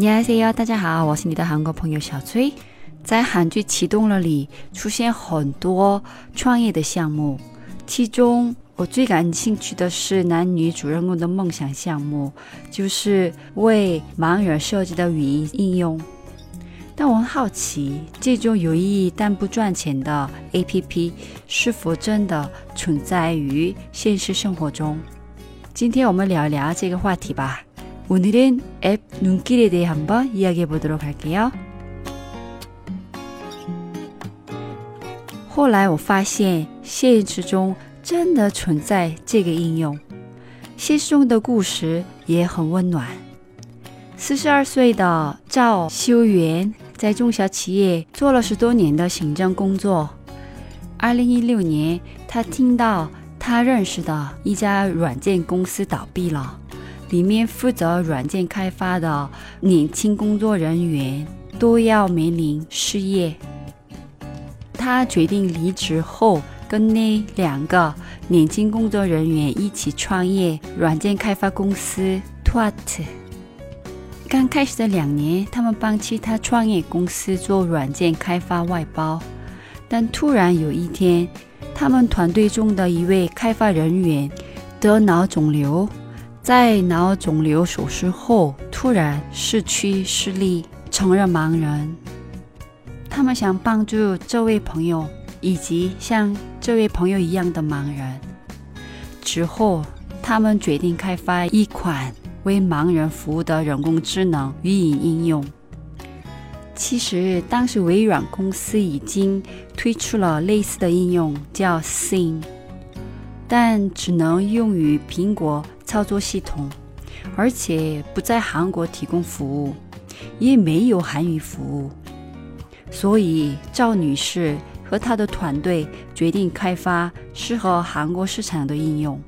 你好，C 大家好，我是你的韩国朋友小崔。在韩剧启动了里出现很多创业的项目，其中我最感兴趣的是男女主人公的梦想项目，就是为盲人设计的语音应用。但我很好奇，这种有意义但不赚钱的 APP 是否真的存在于现实生活中？今天我们聊一聊这个话题吧。 오늘은앱눈길에대해한번이야기해보도록할게요后来我发现，现实中真的存在这个应用，现实中的故事也很温暖。四十二岁的赵修元。在中小企业做了十多年的行政工作。二零一六年，他听到他认识的一家软件公司倒闭了， 里面负责软件开发的年轻工作人员都要面临失业。他决定离职后，跟那两个年轻工作人员一起创业软件开发公司 Twat。刚开始的两年，他们帮其他创业公司做软件开发外包，但突然有一天，他们团队中的一位开发人员得脑肿瘤，在脑肿瘤手术后突然失去视力，成了盲人。他们想帮助这位朋友以及像这位朋友一样的盲人。之后，他们决定开发一款。为盲人服务的人工智能语音应用。其实，当时微软公司已经推出了类似的应用，叫 Sing，但只能用于苹果操作系统，而且不在韩国提供服务，也没有韩语服务。所以，赵女士和她的团队决定开发适合韩国市场的应用。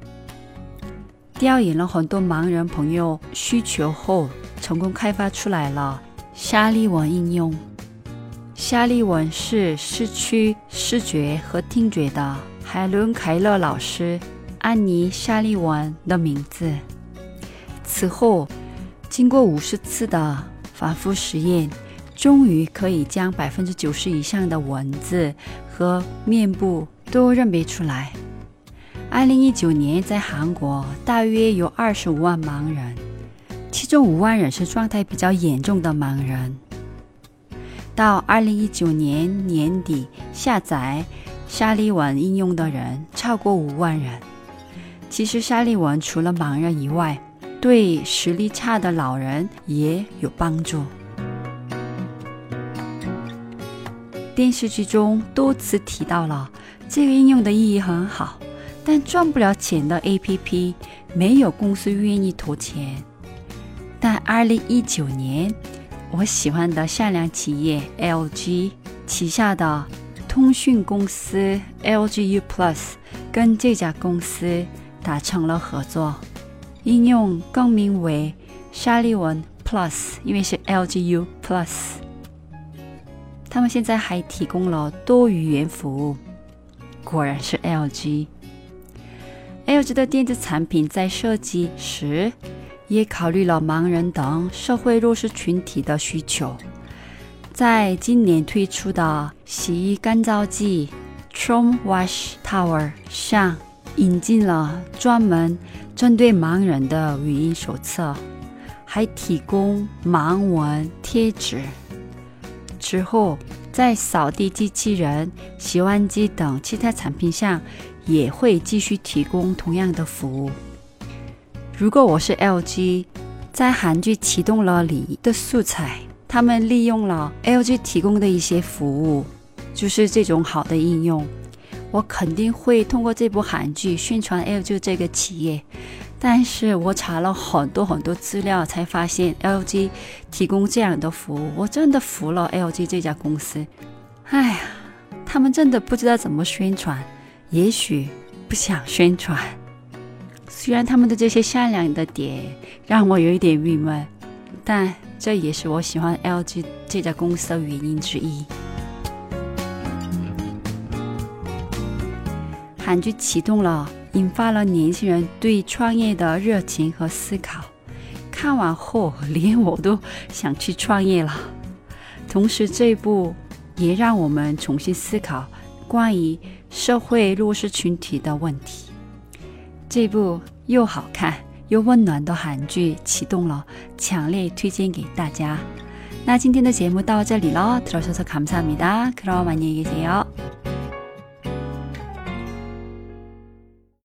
调研了很多盲人朋友需求后，成功开发出来了沙利文应用。沙利文是失去视觉和听觉的海伦·凯勒老师安妮·沙利文的名字。此后，经过五十次的反复实验，终于可以将百分之九十以上的文字和面部都认别出来。二零一九年，在韩国大约有二十五万盲人，其中五万人是状态比较严重的盲人。到二零一九年年底，下载沙利文应用的人超过五万人。其实，沙利文除了盲人以外，对视力差的老人也有帮助。电视剧中多次提到了这个应用的意义很好。但赚不了钱的 APP，没有公司愿意投钱。但二零一九年，我喜欢的善良企业 LG 旗下的通讯公司 LGU Plus 跟这家公司达成了合作，应用更名为沙利文 Plus，因为是 LGU Plus。他们现在还提供了多语言服务，果然是 LG。LG 的电子产品在设计时也考虑了盲人等社会弱势群体的需求。在今年推出的洗衣干燥剂 Trom Wash Tower 上，引进了专门针对盲人的语音手册，还提供盲文贴纸。之后，在扫地机器人、洗碗机等其他产品上。也会继续提供同样的服务。如果我是 LG，在韩剧启动了里的素材，他们利用了 LG 提供的一些服务，就是这种好的应用，我肯定会通过这部韩剧宣传 LG 这个企业。但是我查了很多很多资料，才发现 LG 提供这样的服务，我真的服了 LG 这家公司。哎呀，他们真的不知道怎么宣传。也许不想宣传，虽然他们的这些善良的点让我有一点郁闷，但这也是我喜欢 LG 这家公司的原因之一。韩剧启动了，引发了年轻人对创业的热情和思考， 看完后连我都想去创业了。同时，这部也让我们重新思考关于社会弱势群体的问题。这部又好看又温暖的韩剧启动了，强烈推荐给大家。那今天的节目到这里了，들어주셔서감사합니다그럼안녕히계세요